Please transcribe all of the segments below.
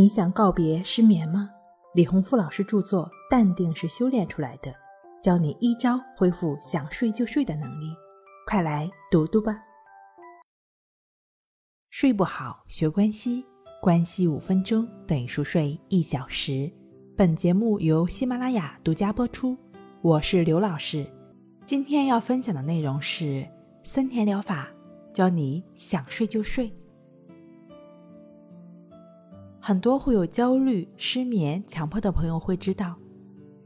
你想告别失眠吗？李洪富老师著作《淡定是修炼出来的》，教你一招恢复想睡就睡的能力，快来读读吧。睡不好学关西，关系五分钟等于熟睡一小时。本节目由喜马拉雅独家播出，我是刘老师。今天要分享的内容是森田疗法，教你想睡就睡。很多会有焦虑、失眠、强迫的朋友会知道，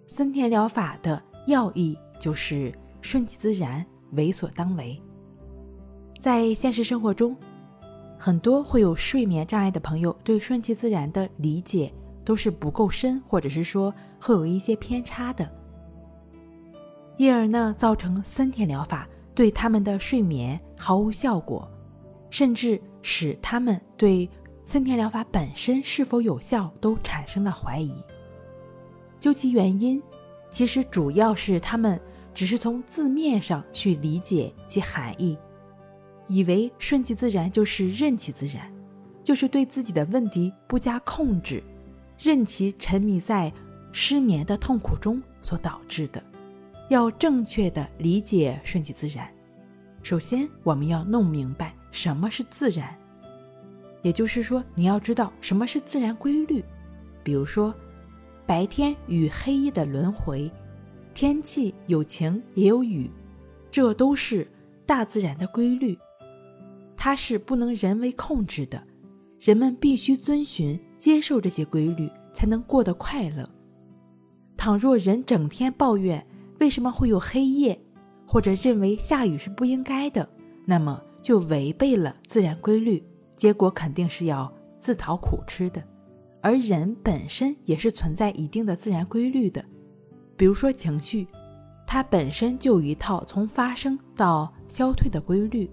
森田疗法的要义就是顺其自然，为所当为。在现实生活中，很多会有睡眠障碍的朋友对顺其自然的理解都是不够深，或者是说会有一些偏差的，因而呢，造成森田疗法对他们的睡眠毫无效果，甚至使他们对。森田疗法本身是否有效，都产生了怀疑。究其原因，其实主要是他们只是从字面上去理解其含义，以为顺其自然就是任其自然，就是对自己的问题不加控制，任其沉迷在失眠的痛苦中所导致的。要正确的理解顺其自然，首先我们要弄明白什么是自然。也就是说，你要知道什么是自然规律，比如说，白天与黑夜的轮回，天气有晴也有雨，这都是大自然的规律，它是不能人为控制的，人们必须遵循、接受这些规律，才能过得快乐。倘若人整天抱怨为什么会有黑夜，或者认为下雨是不应该的，那么就违背了自然规律。结果肯定是要自讨苦吃的，而人本身也是存在一定的自然规律的，比如说情绪，它本身就有一套从发生到消退的规律。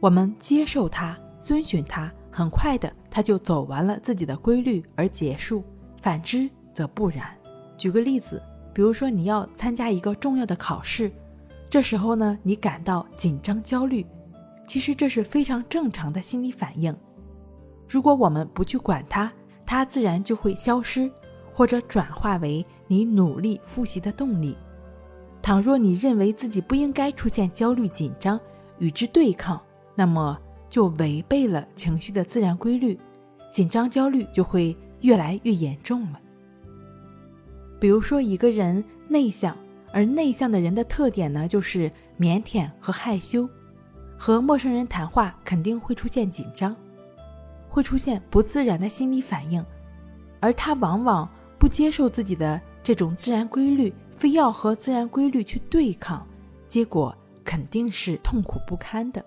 我们接受它，遵循它，很快的它就走完了自己的规律而结束；反之则不然。举个例子，比如说你要参加一个重要的考试，这时候呢，你感到紧张焦虑。其实这是非常正常的心理反应。如果我们不去管它，它自然就会消失，或者转化为你努力复习的动力。倘若你认为自己不应该出现焦虑紧张，与之对抗，那么就违背了情绪的自然规律，紧张焦虑就会越来越严重了。比如说，一个人内向，而内向的人的特点呢，就是腼腆和害羞。和陌生人谈话肯定会出现紧张，会出现不自然的心理反应，而他往往不接受自己的这种自然规律，非要和自然规律去对抗，结果肯定是痛苦不堪的。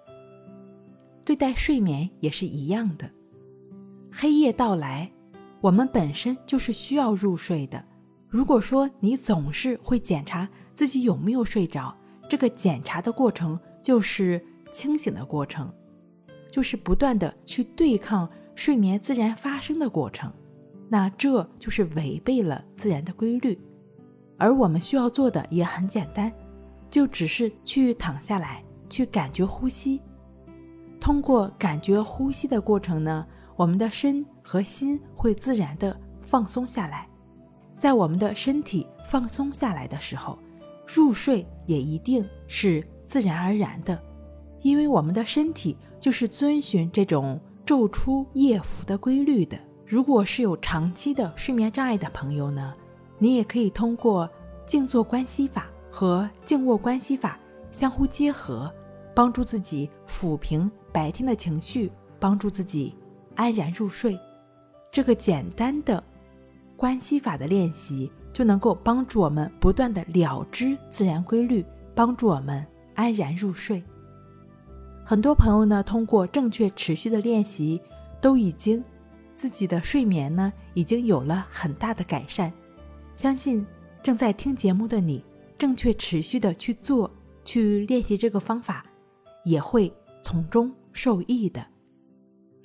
对待睡眠也是一样的，黑夜到来，我们本身就是需要入睡的。如果说你总是会检查自己有没有睡着，这个检查的过程就是。清醒的过程，就是不断的去对抗睡眠自然发生的过程，那这就是违背了自然的规律。而我们需要做的也很简单，就只是去躺下来，去感觉呼吸。通过感觉呼吸的过程呢，我们的身和心会自然的放松下来。在我们的身体放松下来的时候，入睡也一定是自然而然的。因为我们的身体就是遵循这种昼出夜伏的规律的。如果是有长期的睡眠障碍的朋友呢，你也可以通过静坐观息法和静卧观息法相互结合，帮助自己抚平白天的情绪，帮助自己安然入睡。这个简单的观息法的练习，就能够帮助我们不断的了知自然规律，帮助我们安然入睡。很多朋友呢，通过正确持续的练习，都已经自己的睡眠呢，已经有了很大的改善。相信正在听节目的你，正确持续的去做，去练习这个方法，也会从中受益的。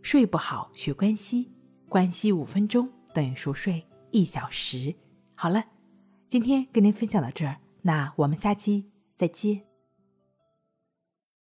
睡不好学关息，关息五分钟等于熟睡一小时。好了，今天跟您分享到这儿，那我们下期再见。